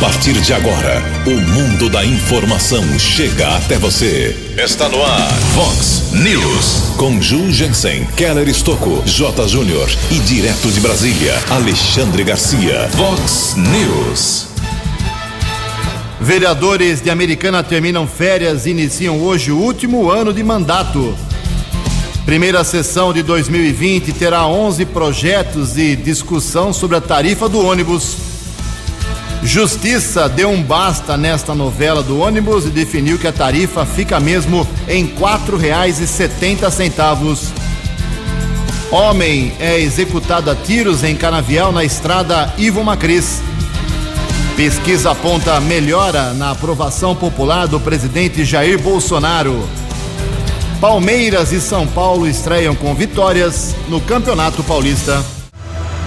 partir de agora, o mundo da informação chega até você. Está no ar, Fox News. Com Ju Jensen, Keller Estocco, J. Júnior e direto de Brasília, Alexandre Garcia. Fox News. Vereadores de Americana terminam férias e iniciam hoje o último ano de mandato. Primeira sessão de 2020 terá 11 projetos de discussão sobre a tarifa do ônibus. Justiça deu um basta nesta novela do ônibus e definiu que a tarifa fica mesmo em R$ 4,70. Homem é executado a tiros em canavial na estrada Ivo Macris. Pesquisa aponta melhora na aprovação popular do presidente Jair Bolsonaro. Palmeiras e São Paulo estreiam com vitórias no Campeonato Paulista.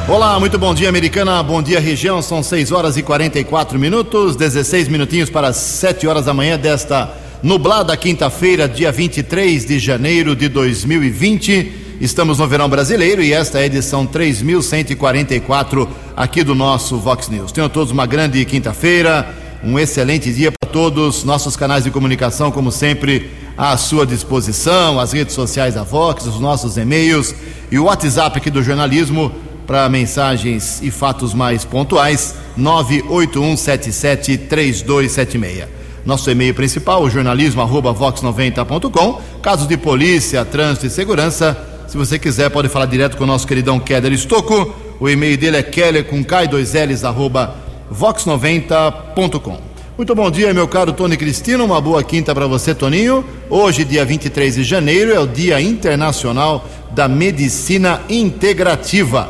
Olá, muito bom dia, americana. Bom dia, região. São 6 horas e 44 minutos, 16 minutinhos para 7 horas da manhã desta nublada quinta-feira, dia 23 de janeiro de 2020. Estamos no verão brasileiro e esta é a edição 3144 aqui do nosso Vox News. Tenham todos uma grande quinta-feira, um excelente dia para todos. Nossos canais de comunicação, como sempre, à sua disposição, as redes sociais da Vox, os nossos e-mails e o WhatsApp aqui do jornalismo para mensagens e fatos mais pontuais, 981773276. Nosso e-mail principal, jornalismo@vox90.com. Casos de polícia, trânsito e segurança, se você quiser pode falar direto com o nosso queridão Keller Estocco. O e-mail dele é keller com k2ls arroba vox90.com. Muito bom dia, meu caro Tony Cristino. Uma boa quinta para você, Toninho. Hoje, dia 23 de janeiro, é o Dia Internacional da Medicina Integrativa.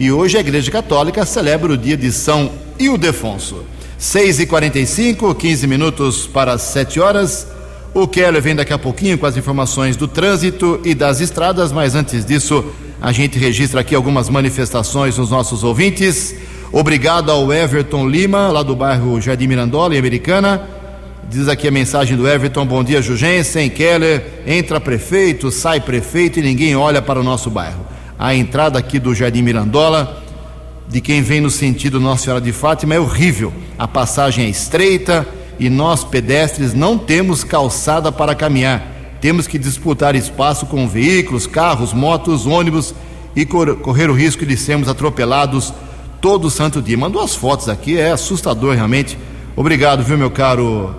E hoje a Igreja Católica celebra o dia de São Ildefonso. 6 e 45 15 minutos para 7 horas. O Keller vem daqui a pouquinho com as informações do trânsito e das estradas, mas antes disso, a gente registra aqui algumas manifestações dos nossos ouvintes. Obrigado ao Everton Lima, lá do bairro Jardim Mirandola, em Americana. Diz aqui a mensagem do Everton: Bom dia, Jugensen, Keller. Entra prefeito, sai prefeito e ninguém olha para o nosso bairro a entrada aqui do Jardim Mirandola, de quem vem no sentido Nossa Senhora de Fátima, é horrível. A passagem é estreita e nós, pedestres, não temos calçada para caminhar. Temos que disputar espaço com veículos, carros, motos, ônibus e correr o risco de sermos atropelados todo santo dia. Mandou as fotos aqui, é assustador realmente. Obrigado, viu, meu caro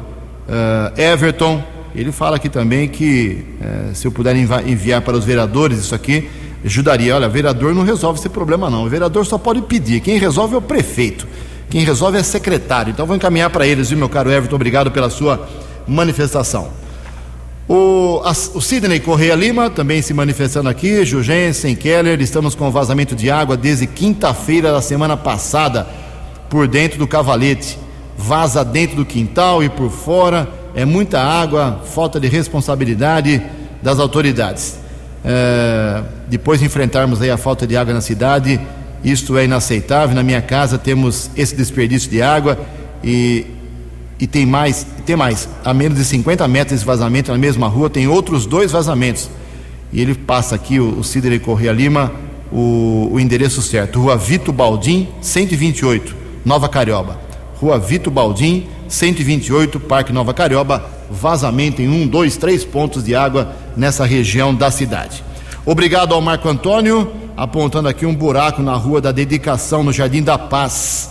uh, Everton. Ele fala aqui também que uh, se eu puder enviar para os vereadores isso aqui, ajudaria. Olha, vereador não resolve esse problema, não. O vereador só pode pedir. Quem resolve é o prefeito. Quem resolve é secretário. Então vou encaminhar para eles, viu, meu caro Everton? Obrigado pela sua manifestação. O, a, o Sidney Correia Lima também se manifestando aqui, Jugensen, Keller, estamos com vazamento de água desde quinta-feira da semana passada, por dentro do cavalete. Vaza dentro do quintal e por fora, é muita água, falta de responsabilidade das autoridades. É, depois de enfrentarmos aí a falta de água na cidade, isto é inaceitável. Na minha casa temos esse desperdício de água e, e tem mais, tem mais. A menos de 50 metros de vazamento na mesma rua tem outros dois vazamentos. E ele passa aqui, o, o Cidre Correia Lima, o, o endereço certo. Rua Vito Baldim, 128, Nova Carioba. Rua Vito Baldim, 128, Parque Nova Carioba. Vazamento em um, dois, três pontos de água nessa região da cidade. Obrigado ao Marco Antônio, apontando aqui um buraco na rua da dedicação no Jardim da Paz.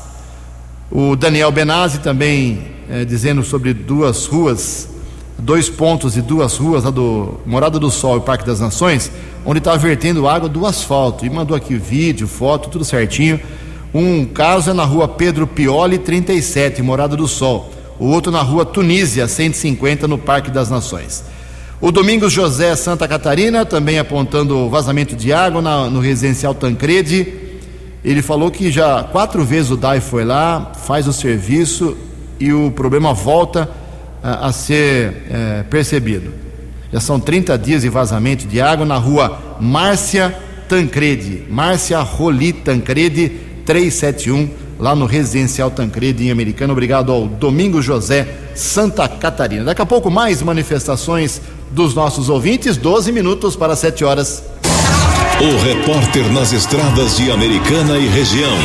O Daniel Benazzi também é, dizendo sobre duas ruas, dois pontos e duas ruas, a do Morada do Sol e Parque das Nações, onde está vertendo água do asfalto. E mandou aqui vídeo, foto, tudo certinho. Um caso é na rua Pedro Pioli 37, Morada do Sol. O outro na rua Tunísia 150, no Parque das Nações. O Domingos José Santa Catarina, também apontando vazamento de água na, no residencial Tancredi. Ele falou que já quatro vezes o DAI foi lá, faz o serviço e o problema volta a, a ser é, percebido. Já são 30 dias de vazamento de água na rua Márcia Tancredi, Márcia Roli Tancredi 371, lá no residencial Tancredi, em Americana. Obrigado ao Domingos José Santa Catarina. Daqui a pouco mais manifestações dos nossos ouvintes, 12 minutos para 7 horas. O repórter nas estradas de Americana e região,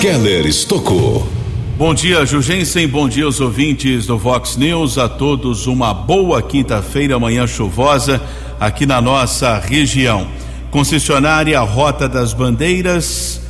Keller Estocou. Bom dia, Jugensen. Bom dia aos ouvintes do Vox News. A todos uma boa quinta-feira, manhã chuvosa aqui na nossa região. Concessionária Rota das Bandeiras,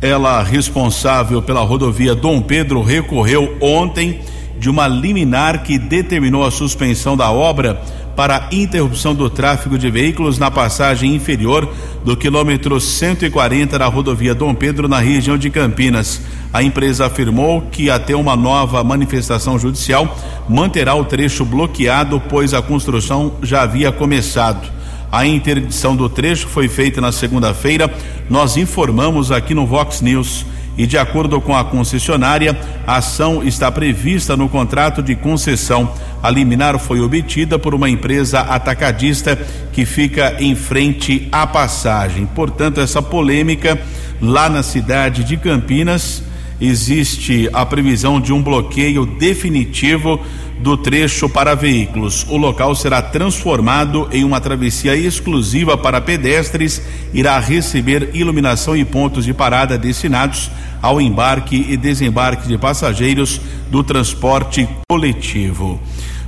ela responsável pela rodovia Dom Pedro recorreu ontem de uma liminar que determinou a suspensão da obra para interrupção do tráfego de veículos na passagem inferior do quilômetro 140 da rodovia Dom Pedro, na região de Campinas. A empresa afirmou que, até uma nova manifestação judicial, manterá o trecho bloqueado, pois a construção já havia começado. A interdição do trecho foi feita na segunda-feira. Nós informamos aqui no Vox News e, de acordo com a concessionária, a ação está prevista no contrato de concessão. A liminar foi obtida por uma empresa atacadista que fica em frente à passagem. Portanto, essa polêmica lá na cidade de Campinas existe a previsão de um bloqueio definitivo do trecho para veículos. O local será transformado em uma travessia exclusiva para pedestres, irá receber iluminação e pontos de parada destinados ao embarque e desembarque de passageiros do transporte coletivo.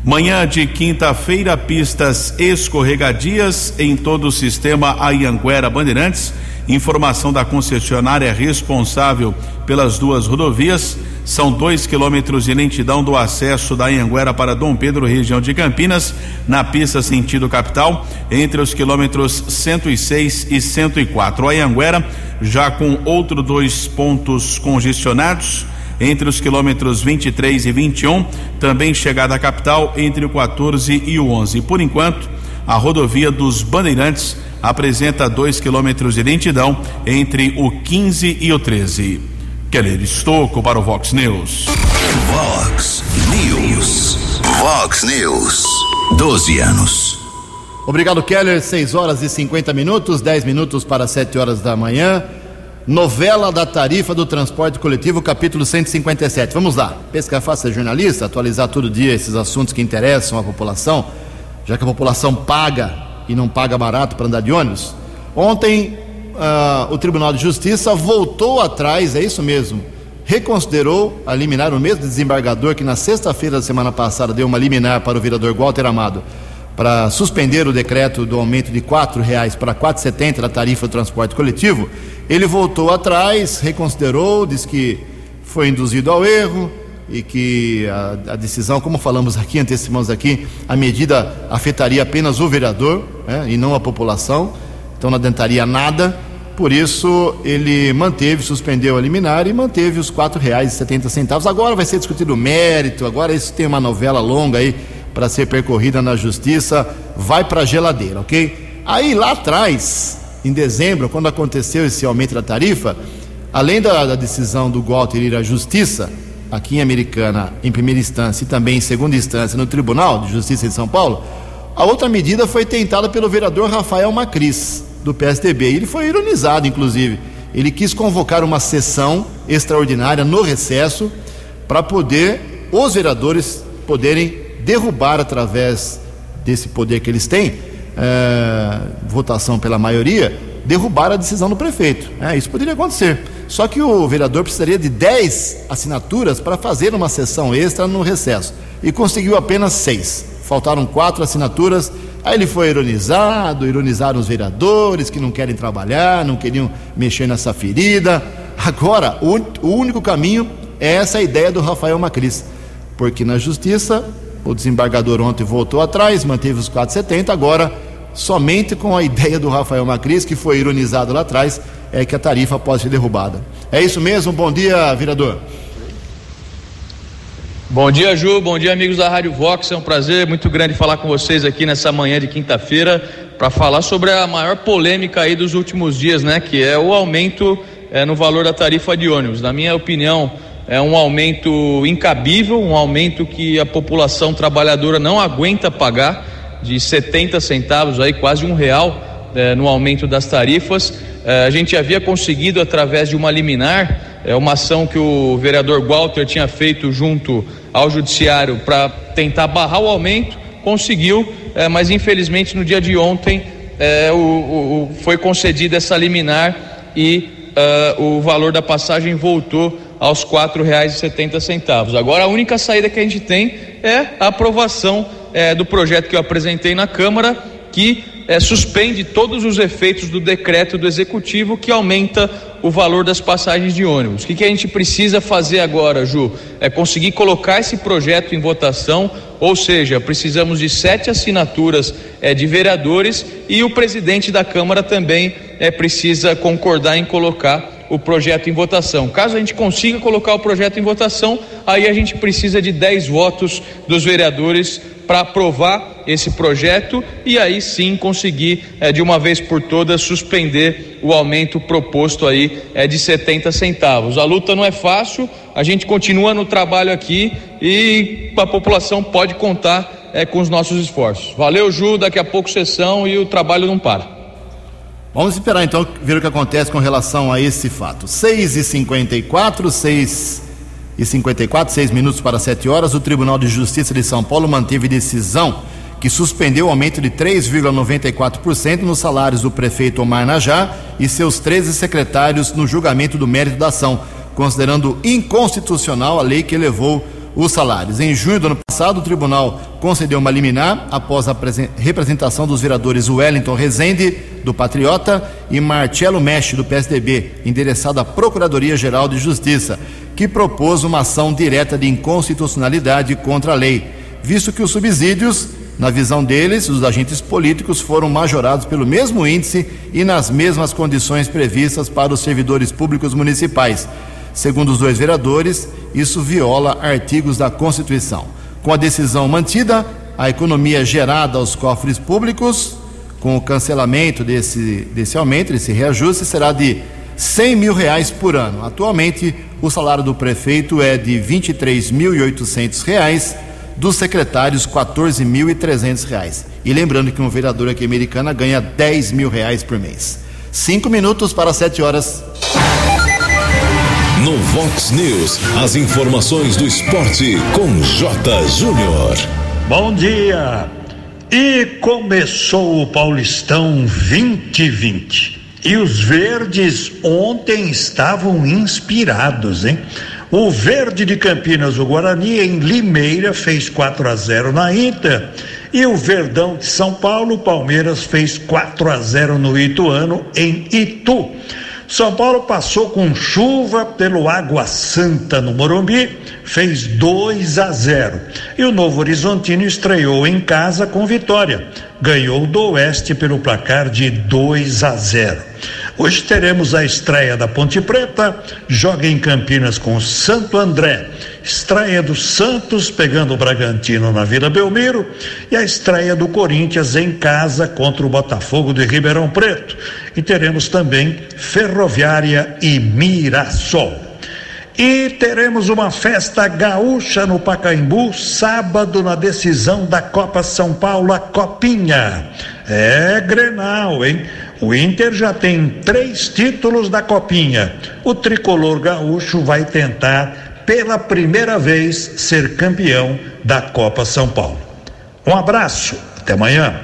Manhã de quinta-feira, pistas escorregadias em todo o sistema Ayanguera Bandeirantes. Informação da concessionária responsável pelas duas rodovias. São dois quilômetros de lentidão do acesso da Anhanguera para Dom Pedro, região de Campinas, na pista sentido capital, entre os quilômetros 106 e 104. A Anhanguera já com outros dois pontos congestionados entre os quilômetros 23 e 21, também chegada à capital entre o 14 e o 11. Por enquanto, a rodovia dos Bandeirantes apresenta dois quilômetros de lentidão entre o 15 e o 13. Keller Estocco para o Vox News. Vox News. Vox News. 12 anos. Obrigado, Keller. 6 horas e 50 minutos, 10 minutos para 7 horas da manhã. Novela da tarifa do transporte coletivo, capítulo 157. Vamos lá. Pesca fácil é jornalista, atualizar todo dia esses assuntos que interessam à população, já que a população paga e não paga barato para andar de ônibus. Ontem, uh, o Tribunal de Justiça voltou atrás, é isso mesmo, reconsiderou a liminar o mesmo desembargador que na sexta-feira da semana passada deu uma liminar para o vereador Walter Amado para suspender o decreto do aumento de R$ reais para R$ 4,70 da tarifa do transporte coletivo, ele voltou atrás, reconsiderou, disse que foi induzido ao erro e que a, a decisão, como falamos aqui, antecipamos aqui, a medida afetaria apenas o vereador né, e não a população, então não adiantaria nada. Por isso ele manteve, suspendeu a liminar e manteve os R$ 4,70. Agora vai ser discutido o mérito, agora isso tem uma novela longa aí para ser percorrida na justiça, vai para a geladeira, ok? Aí lá atrás, em dezembro, quando aconteceu esse aumento da tarifa, além da, da decisão do Walter ir à justiça, aqui em Americana, em primeira instância e também em segunda instância no Tribunal de Justiça de São Paulo, a outra medida foi tentada pelo vereador Rafael Macris, do PSDB. Ele foi ironizado, inclusive. Ele quis convocar uma sessão extraordinária no recesso para poder os vereadores poderem derrubar através desse poder que eles têm, é, votação pela maioria, derrubar a decisão do prefeito. É, isso poderia acontecer. Só que o vereador precisaria de 10 assinaturas para fazer uma sessão extra no recesso. E conseguiu apenas seis. Faltaram quatro assinaturas. Aí ele foi ironizado, ironizaram os vereadores que não querem trabalhar, não queriam mexer nessa ferida. Agora, o, único caminho é essa ideia do Rafael Macris. Porque na justiça o desembargador ontem voltou atrás, manteve os 4,70. Agora, somente com a ideia do Rafael Macris, que foi ironizado lá atrás, é que a tarifa pode ser derrubada. É isso mesmo? Bom dia, vereador. Bom dia, Ju. Bom dia, amigos da Rádio Vox. É um prazer muito grande falar com vocês aqui nessa manhã de quinta-feira para falar sobre a maior polêmica aí dos últimos dias, né? Que é o aumento é, no valor da tarifa de ônibus. Na minha opinião, é um aumento incabível, um aumento que a população trabalhadora não aguenta pagar, de 70 centavos, aí quase um real é, no aumento das tarifas. É, a gente havia conseguido, através de uma liminar, é uma ação que o vereador Walter tinha feito junto ao judiciário para tentar barrar o aumento, conseguiu, é, mas infelizmente no dia de ontem é, o, o, foi concedida essa liminar e o valor da passagem voltou aos R$ 4,70. Agora a única saída que a gente tem é a aprovação é, do projeto que eu apresentei na Câmara, que é, suspende todos os efeitos do decreto do Executivo que aumenta o valor das passagens de ônibus. O que, que a gente precisa fazer agora, Ju? É conseguir colocar esse projeto em votação, ou seja, precisamos de sete assinaturas é, de vereadores e o presidente da Câmara também é, precisa concordar em colocar o projeto em votação. Caso a gente consiga colocar o projeto em votação, aí a gente precisa de 10 votos dos vereadores para aprovar esse projeto e aí sim conseguir é, de uma vez por todas suspender o aumento proposto aí é, de 70 centavos. A luta não é fácil, a gente continua no trabalho aqui e a população pode contar é, com os nossos esforços. Valeu, Ju, daqui a pouco sessão e o trabalho não para. Vamos esperar então ver o que acontece com relação a esse fato. 6 e 54 6 e 54 6 minutos para 7 horas, o Tribunal de Justiça de São Paulo manteve decisão que suspendeu o aumento de 3,94% nos salários do prefeito Omar Najá e seus 13 secretários no julgamento do mérito da ação, considerando inconstitucional a lei que elevou os salários. Em junho do ano passado, o tribunal concedeu uma liminar após a representação dos vereadores Wellington Rezende, do Patriota, e Marcelo Mestre, do PSDB, endereçada à Procuradoria-Geral de Justiça, que propôs uma ação direta de inconstitucionalidade contra a lei, visto que os subsídios, na visão deles, os agentes políticos foram majorados pelo mesmo índice e nas mesmas condições previstas para os servidores públicos municipais Segundo os dois vereadores, isso viola artigos da Constituição. Com a decisão mantida, a economia gerada aos cofres públicos, com o cancelamento desse, desse aumento, desse reajuste, será de 100 mil reais por ano. Atualmente, o salário do prefeito é de 23.800 reais, dos secretários 14.300 reais. E lembrando que um vereador aqui americana ganha 10 mil reais por mês. Cinco minutos para sete horas. No Vox News, as informações do esporte com J. Júnior. Bom dia! E começou o Paulistão 2020. E os verdes ontem estavam inspirados, hein? O Verde de Campinas, o Guarani, em Limeira, fez 4 a 0 na Inter. E o Verdão de São Paulo, Palmeiras, fez 4 a 0 no Ituano, em Itu. São Paulo passou com chuva pelo Água Santa no Morumbi, fez 2 a 0. E o Novo Horizontino estreou em casa com vitória. Ganhou do Oeste pelo placar de 2 a 0. Hoje teremos a estreia da Ponte Preta, joga em Campinas com Santo André estreia do Santos pegando o Bragantino na Vila Belmiro e a estreia do Corinthians em casa contra o Botafogo de Ribeirão Preto. E teremos também Ferroviária e Mirassol. E teremos uma festa gaúcha no Pacaembu, sábado, na decisão da Copa São Paulo, a Copinha. É Grenal, hein? O Inter já tem três títulos da Copinha. O tricolor gaúcho vai tentar pela primeira vez ser campeão da Copa São Paulo. Um abraço, até amanhã.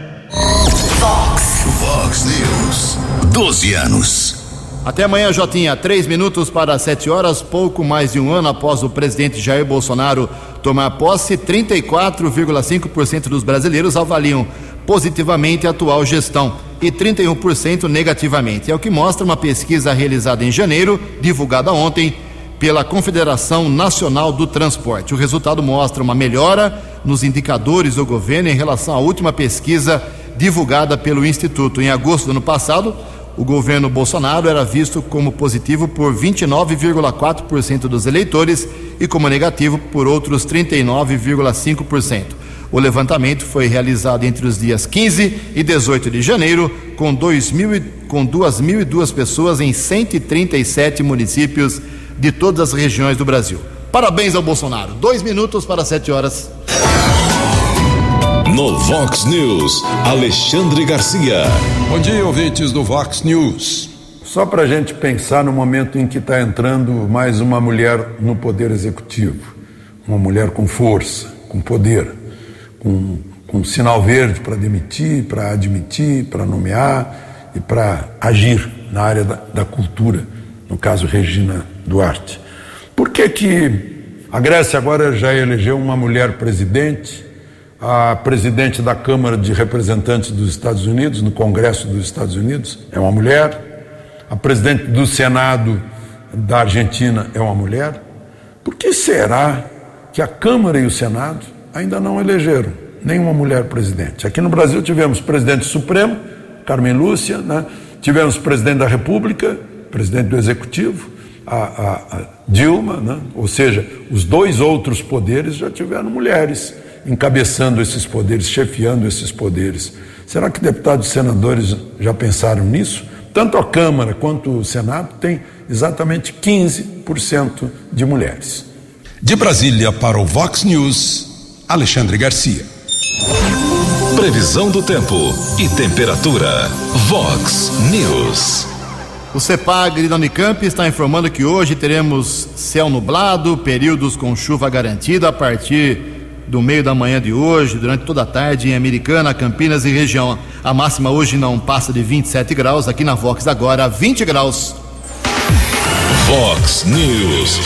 Fox, Fox News, 12 anos. Até amanhã, Jotinha. Três minutos para sete horas, pouco mais de um ano após o presidente Jair Bolsonaro tomar posse, 34,5% dos brasileiros avaliam positivamente a atual gestão e 31% negativamente. É o que mostra uma pesquisa realizada em janeiro, divulgada ontem pela Confederação Nacional do Transporte. O resultado mostra uma melhora nos indicadores do governo em relação à última pesquisa divulgada pelo Instituto. Em agosto do ano passado, o governo Bolsonaro era visto como positivo por 29,4% dos eleitores e como negativo por outros 39,5%. O levantamento foi realizado entre os dias 15 e 18 de janeiro, com, 2 mil, com 2.002 pessoas em 137 municípios de todas as regiões do Brasil. Parabéns ao Bolsonaro. Dois minutos para sete horas. No Vox News, Alexandre Garcia. Bom dia, ouvintes do Vox News. Só para a gente pensar no momento em que está entrando mais uma mulher no poder executivo. Uma mulher com força, com poder, com, com sinal verde para demitir, para admitir, para nomear e para agir na área da, da cultura no caso Regina Duarte. Por que, que a Grécia agora já elegeu uma mulher presidente? A presidente da Câmara de Representantes dos Estados Unidos, no Congresso dos Estados Unidos, é uma mulher. A presidente do Senado da Argentina é uma mulher. Por que será que a Câmara e o Senado ainda não elegeram nenhuma mulher presidente? Aqui no Brasil tivemos presidente supremo, Carmen Lúcia, né? tivemos presidente da República, presidente do Executivo, a, a, a Dilma, né? ou seja, os dois outros poderes já tiveram mulheres encabeçando esses poderes, chefiando esses poderes. Será que deputados e senadores já pensaram nisso? Tanto a Câmara quanto o Senado têm exatamente 15% de mulheres. De Brasília para o Vox News, Alexandre Garcia. Previsão do tempo e temperatura. Vox News. O CEPAG da Unicamp está informando que hoje teremos céu nublado, períodos com chuva garantida a partir do meio da manhã de hoje, durante toda a tarde em Americana, Campinas e região. A máxima hoje não passa de 27 graus, aqui na Vox agora 20 graus. Vox News.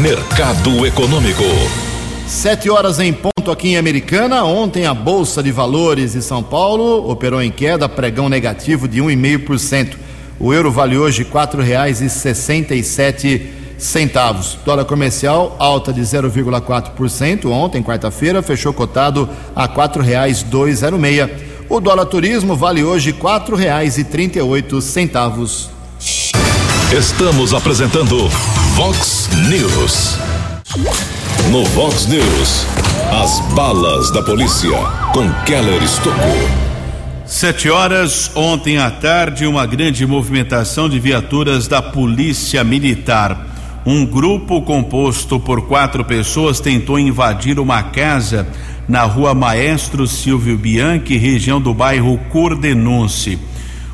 Mercado Econômico. Sete horas em ponto aqui em Americana. Ontem a Bolsa de Valores de São Paulo operou em queda, pregão negativo de 1,5%. O euro vale hoje e sete centavos. Dólar comercial alta de 0,4% ontem, quarta-feira, fechou cotado a zero meia. O dólar turismo vale hoje oito centavos. Estamos apresentando Vox News. No Vox News, as balas da polícia com Keller Estocou. Sete horas, ontem à tarde, uma grande movimentação de viaturas da Polícia Militar. Um grupo composto por quatro pessoas tentou invadir uma casa na rua Maestro Silvio Bianchi, região do bairro Cordenunce.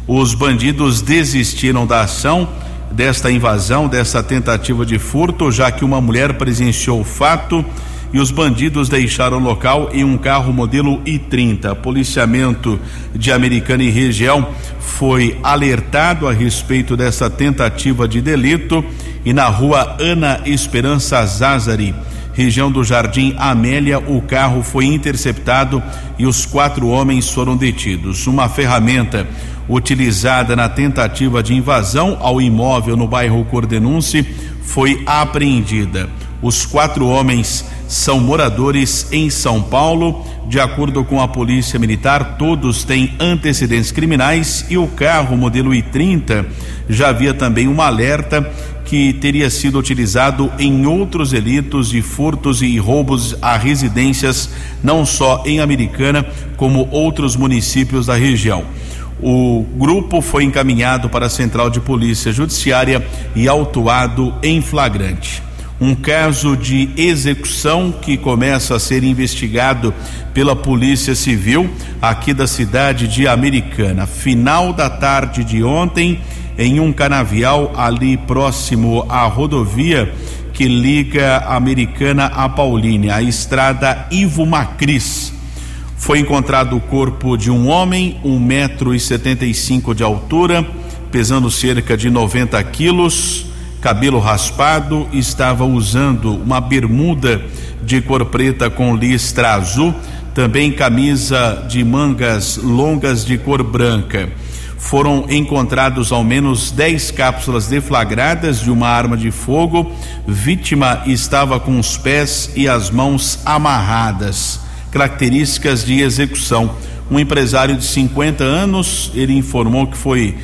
Os bandidos desistiram da ação, desta invasão, dessa tentativa de furto, já que uma mulher presenciou o fato e os bandidos deixaram o local em um carro modelo I-30. Policiamento de Americana e região foi alertado a respeito dessa tentativa de delito e na rua Ana Esperança Zazari, região do Jardim Amélia, o carro foi interceptado e os quatro homens foram detidos. Uma ferramenta utilizada na tentativa de invasão ao imóvel no bairro Cordenunce foi apreendida. Os quatro homens são moradores em São Paulo. De acordo com a Polícia Militar, todos têm antecedentes criminais e o carro modelo I30 já havia também um alerta que teria sido utilizado em outros delitos de furtos e roubos a residências, não só em Americana, como outros municípios da região. O grupo foi encaminhado para a Central de Polícia Judiciária e autuado em flagrante um caso de execução que começa a ser investigado pela Polícia Civil aqui da cidade de Americana. Final da tarde de ontem, em um canavial ali próximo à rodovia que liga a Americana a Paulínia, a estrada Ivo Macris. Foi encontrado o corpo de um homem, um metro e setenta e cinco de altura, pesando cerca de 90 quilos cabelo raspado, estava usando uma bermuda de cor preta com listra azul, também camisa de mangas longas de cor branca. Foram encontrados ao menos 10 cápsulas deflagradas de uma arma de fogo. Vítima estava com os pés e as mãos amarradas. Características de execução. Um empresário de 50 anos, ele informou que foi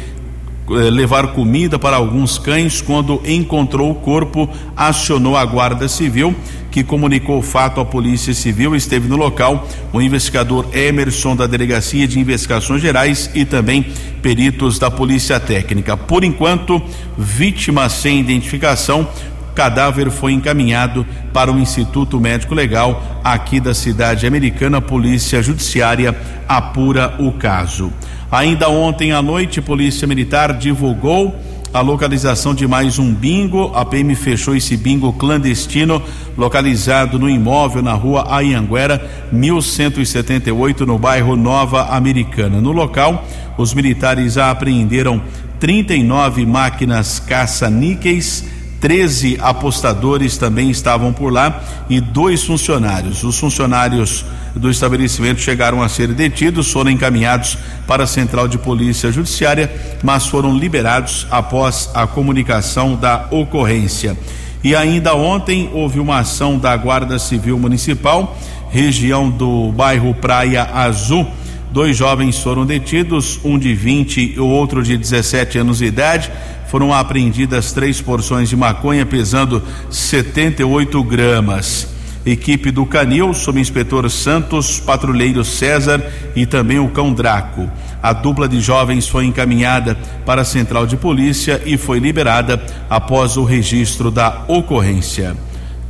eh, levar comida para alguns cães. Quando encontrou o corpo, acionou a Guarda Civil, que comunicou o fato à Polícia Civil. Esteve no local o investigador Emerson, da Delegacia de Investigações Gerais, e também peritos da Polícia Técnica. Por enquanto, vítima sem identificação. Cadáver foi encaminhado para o Instituto Médico Legal aqui da cidade americana. Polícia Judiciária apura o caso. Ainda ontem à noite, Polícia Militar divulgou a localização de mais um bingo. A PM fechou esse bingo clandestino localizado no imóvel na rua Ayanguera, 1178, no bairro Nova Americana. No local, os militares apreenderam 39 máquinas caça-níqueis 13 apostadores também estavam por lá e dois funcionários. Os funcionários do estabelecimento chegaram a ser detidos, foram encaminhados para a Central de Polícia Judiciária, mas foram liberados após a comunicação da ocorrência. E ainda ontem houve uma ação da Guarda Civil Municipal, região do bairro Praia Azul. Dois jovens foram detidos, um de 20 e o outro de 17 anos de idade foram apreendidas três porções de maconha pesando 78 gramas. Equipe do Canil, sob inspetor Santos, patrulheiro César e também o cão Draco. A dupla de jovens foi encaminhada para a central de polícia e foi liberada após o registro da ocorrência.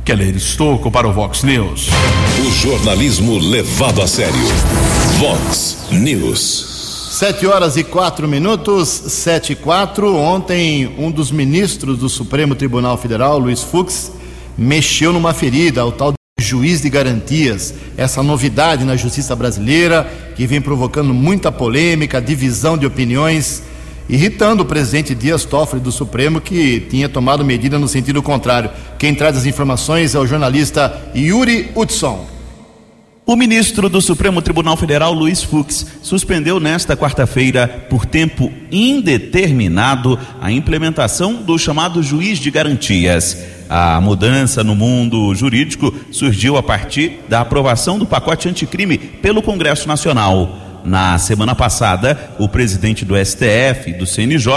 Keller Estocco para o Vox News. O jornalismo levado a sério. Vox News. Sete horas e quatro minutos, sete e quatro. Ontem, um dos ministros do Supremo Tribunal Federal, Luiz Fux, mexeu numa ferida, o tal juiz de garantias. Essa novidade na justiça brasileira, que vem provocando muita polêmica, divisão de opiniões, irritando o presidente Dias Toffoli do Supremo, que tinha tomado medida no sentido contrário. Quem traz as informações é o jornalista Yuri Hudson. O ministro do Supremo Tribunal Federal, Luiz Fux, suspendeu nesta quarta-feira, por tempo indeterminado, a implementação do chamado juiz de garantias. A mudança no mundo jurídico surgiu a partir da aprovação do pacote anticrime pelo Congresso Nacional. Na semana passada, o presidente do STF do CNJ,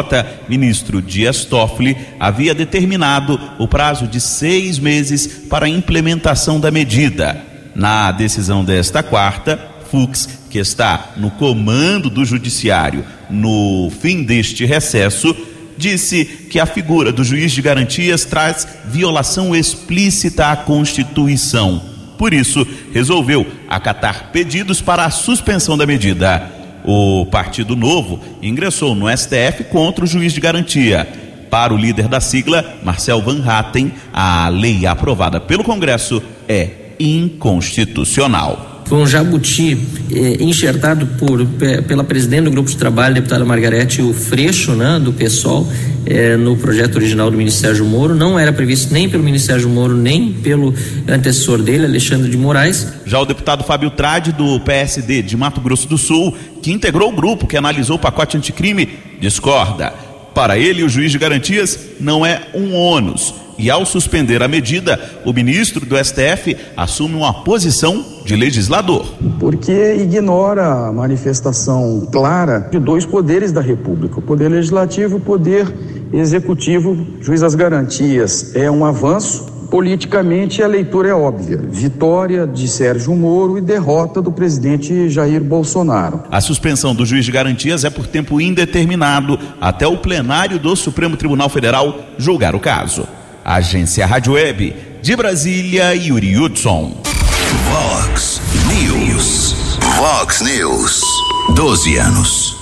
ministro Dias Toffoli, havia determinado o prazo de seis meses para a implementação da medida. Na decisão desta quarta, Fux, que está no comando do Judiciário no fim deste recesso, disse que a figura do juiz de garantias traz violação explícita à Constituição. Por isso, resolveu acatar pedidos para a suspensão da medida. O Partido Novo ingressou no STF contra o juiz de garantia. Para o líder da sigla, Marcel Van Hatten, a lei aprovada pelo Congresso é inconstitucional. Foi um jabuti eh, enxertado por, pela presidente do grupo de trabalho, deputada Margarete, o Freixo, né, do PSOL, eh, no projeto original do Ministério Moro. Não era previsto nem pelo Ministério Moro, nem pelo antecessor dele, Alexandre de Moraes. Já o deputado Fábio Trade, do PSD de Mato Grosso do Sul, que integrou o grupo que analisou o pacote anticrime, discorda. Para ele, o juiz de garantias não é um ônus e ao suspender a medida, o ministro do STF assume uma posição de legislador. Porque ignora a manifestação clara de dois poderes da República, o poder legislativo e o poder executivo. Juiz das garantias é um avanço Politicamente, a leitura é óbvia: vitória de Sérgio Moro e derrota do presidente Jair Bolsonaro. A suspensão do juiz de garantias é por tempo indeterminado até o plenário do Supremo Tribunal Federal julgar o caso. Agência Rádio Web de Brasília, Yuri Hudson. Vox News. Vox News. 12 anos.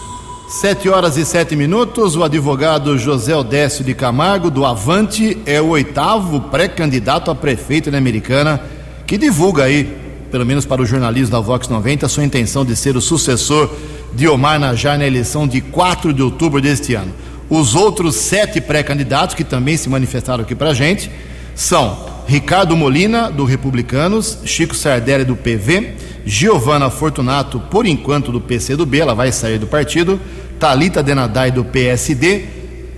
Sete horas e sete minutos. O advogado José Odécio de Camargo, do Avante, é o oitavo pré-candidato a prefeito da Americana, que divulga aí, pelo menos para o jornalismo da Vox 90, a sua intenção de ser o sucessor de Omar Najar na eleição de 4 de outubro deste ano. Os outros sete pré-candidatos que também se manifestaram aqui para a gente são Ricardo Molina, do Republicanos, Chico Sardelli, do PV, Giovana Fortunato, por enquanto, do PCdoB, ela vai sair do partido, Talita Denadai, do PSD,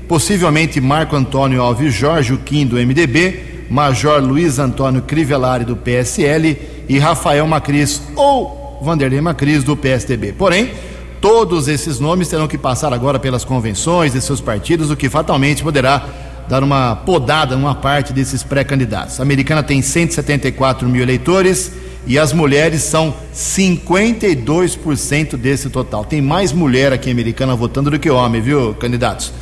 possivelmente Marco Antônio Alves Jorge, o Kim, do MDB, Major Luiz Antônio Crivellari, do PSL e Rafael Macris, ou Vanderlei Macris, do PSDB. Porém, Todos esses nomes terão que passar agora pelas convenções de seus partidos, o que fatalmente poderá dar uma podada numa parte desses pré-candidatos. A americana tem 174 mil eleitores e as mulheres são 52% desse total. Tem mais mulher aqui americana votando do que homem, viu, candidatos?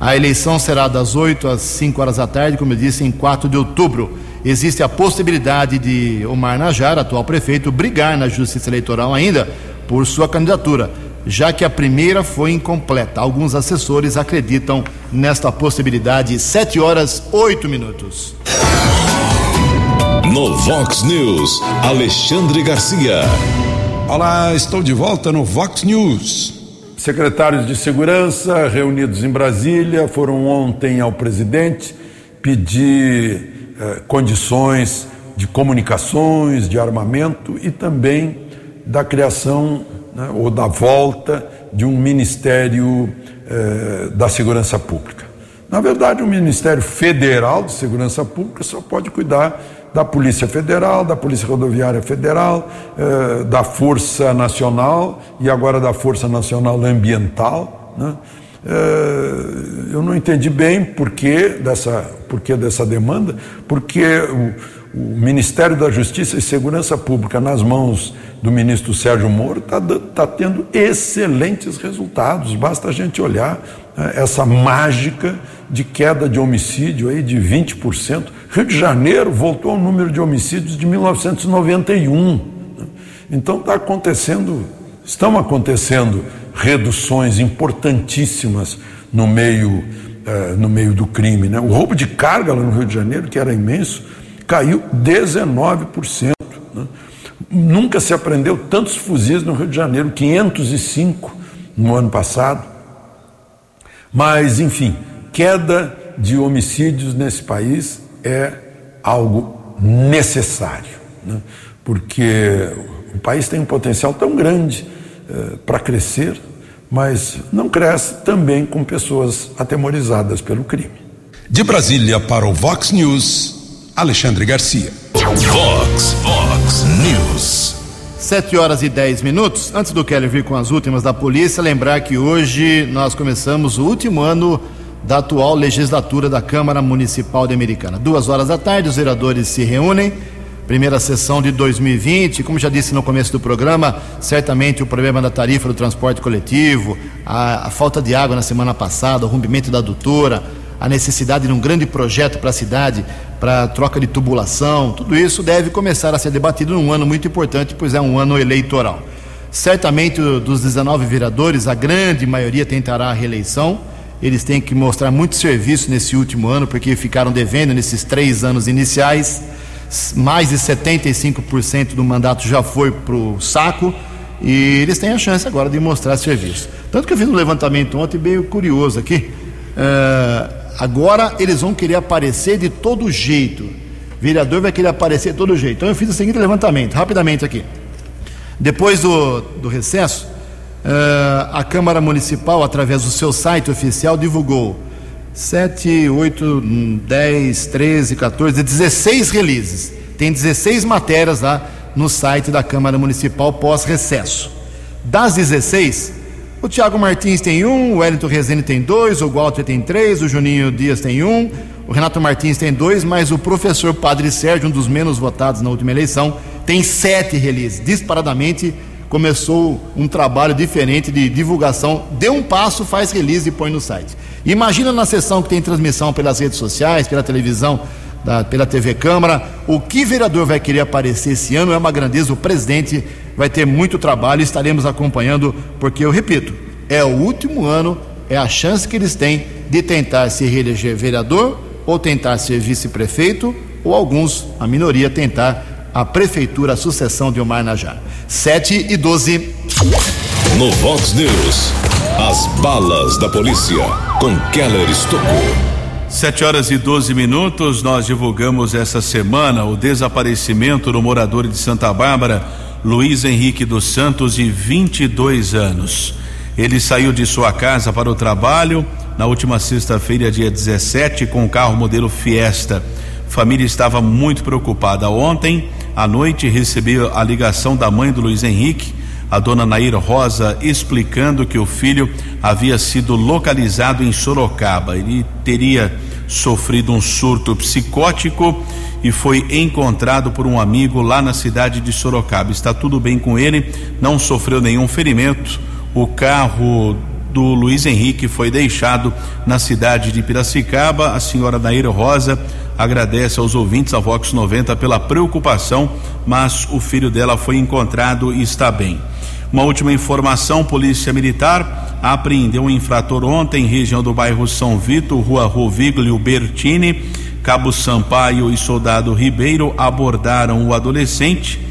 A eleição será das 8 às 5 horas da tarde, como eu disse, em 4 de outubro. Existe a possibilidade de Omar Najar, atual prefeito, brigar na Justiça Eleitoral ainda por sua candidatura já que a primeira foi incompleta. Alguns assessores acreditam nesta possibilidade. Sete horas, oito minutos. No Vox News, Alexandre Garcia. Olá, estou de volta no Vox News. Secretários de Segurança reunidos em Brasília foram ontem ao presidente pedir eh, condições de comunicações, de armamento e também da criação né, ou da volta de um Ministério eh, da Segurança Pública. Na verdade, o Ministério Federal de Segurança Pública só pode cuidar da Polícia Federal, da Polícia Rodoviária Federal, eh, da Força Nacional e agora da Força Nacional Ambiental. Né? Eh, eu não entendi bem por que dessa, por que dessa demanda, porque o, o Ministério da Justiça e Segurança Pública nas mãos do ministro Sérgio Moro está tá tendo excelentes resultados. Basta a gente olhar né, essa mágica de queda de homicídio aí de 20%. Rio de Janeiro voltou ao número de homicídios de 1991. Né. Então está acontecendo, estão acontecendo reduções importantíssimas no meio, eh, no meio do crime. Né? O roubo de carga lá no Rio de Janeiro, que era imenso, caiu 19%. Né? Nunca se aprendeu tantos fuzis no Rio de Janeiro, 505 no ano passado. Mas, enfim, queda de homicídios nesse país é algo necessário, né? porque o país tem um potencial tão grande eh, para crescer, mas não cresce também com pessoas atemorizadas pelo crime. De Brasília para o Vox News. Alexandre Garcia. Vox, Vox News. Sete horas e dez minutos. Antes do Kelly vir com as últimas da polícia, lembrar que hoje nós começamos o último ano da atual legislatura da Câmara Municipal de Americana. Duas horas da tarde, os vereadores se reúnem. Primeira sessão de 2020, como já disse no começo do programa, certamente o problema da tarifa do transporte coletivo, a, a falta de água na semana passada, o rompimento da adutora, a necessidade de um grande projeto para a cidade, para troca de tubulação, tudo isso deve começar a ser debatido num ano muito importante, pois é um ano eleitoral. Certamente dos 19 vereadores, a grande maioria tentará a reeleição. Eles têm que mostrar muito serviço nesse último ano, porque ficaram devendo nesses três anos iniciais. Mais de 75% do mandato já foi para o saco e eles têm a chance agora de mostrar serviço. Tanto que eu fiz um levantamento ontem bem curioso aqui. Uh, Agora eles vão querer aparecer de todo jeito. Vereador vai querer aparecer de todo jeito. Então eu fiz o seguinte levantamento, rapidamente aqui. Depois do, do recesso, uh, a Câmara Municipal, através do seu site oficial, divulgou 7, 8, 10, 13, 14, 16 releases. Tem 16 matérias lá no site da Câmara Municipal pós-recesso. Das 16, o Thiago Martins tem um, o Wellington Rezende tem dois, o Walter tem três, o Juninho Dias tem um, o Renato Martins tem dois, mas o professor Padre Sérgio, um dos menos votados na última eleição, tem sete releases. Disparadamente começou um trabalho diferente de divulgação. Dê um passo, faz release e põe no site. Imagina na sessão que tem transmissão pelas redes sociais, pela televisão, da, pela TV Câmara. O que vereador vai querer aparecer esse ano é uma grandeza. O presidente vai ter muito trabalho e estaremos acompanhando, porque eu repito, é o último ano, é a chance que eles têm de tentar se reeleger vereador ou tentar ser vice-prefeito ou alguns, a minoria, tentar a prefeitura, a sucessão de Omar Najar. 7 e 12. No Vox News, as balas da polícia com Keller Estocou. Sete horas e 12 minutos, nós divulgamos essa semana o desaparecimento do morador de Santa Bárbara, Luiz Henrique dos Santos, de 22 anos. Ele saiu de sua casa para o trabalho na última sexta-feira, dia 17, com o carro modelo Fiesta. Família estava muito preocupada. Ontem à noite recebeu a ligação da mãe do Luiz Henrique a dona Nair Rosa explicando que o filho havia sido localizado em Sorocaba. Ele teria sofrido um surto psicótico e foi encontrado por um amigo lá na cidade de Sorocaba. Está tudo bem com ele, não sofreu nenhum ferimento. O carro do Luiz Henrique foi deixado na cidade de Piracicaba. A senhora Nair Rosa agradece aos ouvintes da Vox 90 pela preocupação, mas o filho dela foi encontrado e está bem. Uma última informação: Polícia Militar apreendeu um infrator ontem, região do bairro São Vito, rua Roviglio Bertini. Cabo Sampaio e Soldado Ribeiro abordaram o adolescente.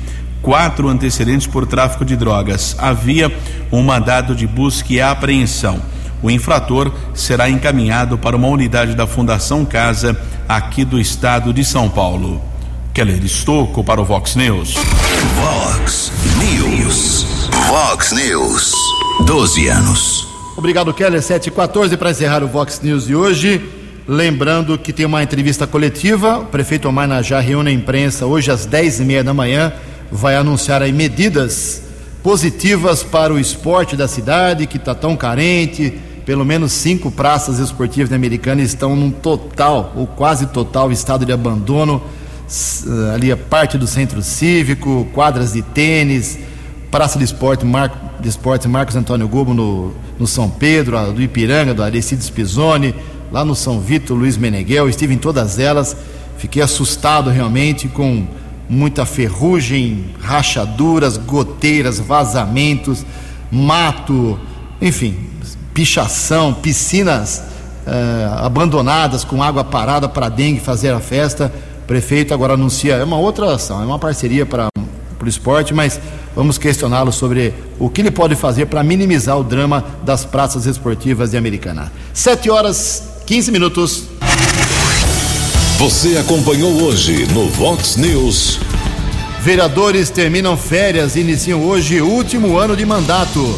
Quatro antecedentes por tráfico de drogas. Havia um mandado de busca e apreensão. O infrator será encaminhado para uma unidade da Fundação Casa aqui do estado de São Paulo. Keller Estocco para o Vox News. Vox News. Vox News. 12 anos. Obrigado, Keller. 714 para encerrar o Vox News de hoje. Lembrando que tem uma entrevista coletiva. O prefeito Omar Najá reúne a imprensa hoje às 10 e meia da manhã. Vai anunciar aí medidas positivas para o esporte da cidade, que está tão carente. Pelo menos cinco praças esportivas americanas estão num total, ou quase total, estado de abandono. Ali a parte do centro cívico, quadras de tênis, praça de esporte, Mar... de esporte Marcos Antônio Gobo no, no São Pedro, a do Ipiranga, do Aristides Pisoni, lá no São Vitor, Luiz Meneghel. Estive em todas elas, fiquei assustado realmente com muita ferrugem, rachaduras, goteiras, vazamentos, mato, enfim, pichação, piscinas uh, abandonadas com água parada para dengue fazer a festa. O prefeito agora anuncia, é uma outra ação, é uma parceria para o esporte, mas vamos questioná-lo sobre o que ele pode fazer para minimizar o drama das praças esportivas de Americana. 7 horas 15 minutos. Você acompanhou hoje no Vox News. Vereadores terminam férias e iniciam hoje o último ano de mandato.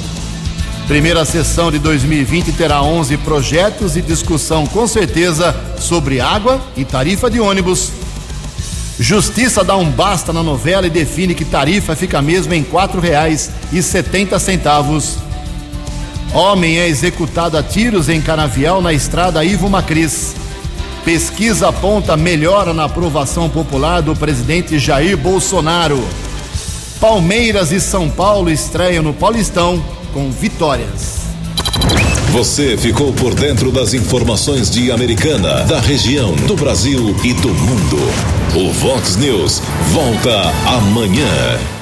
Primeira sessão de 2020 terá 11 projetos e discussão com certeza sobre água e tarifa de ônibus. Justiça dá um basta na novela e define que tarifa fica mesmo em setenta centavos. Homem é executado a tiros em Canavial na estrada Ivo Macris. Pesquisa aponta melhora na aprovação popular do presidente Jair Bolsonaro. Palmeiras e São Paulo estreiam no Paulistão com vitórias. Você ficou por dentro das informações de Americana, da região, do Brasil e do mundo. O Vox News volta amanhã.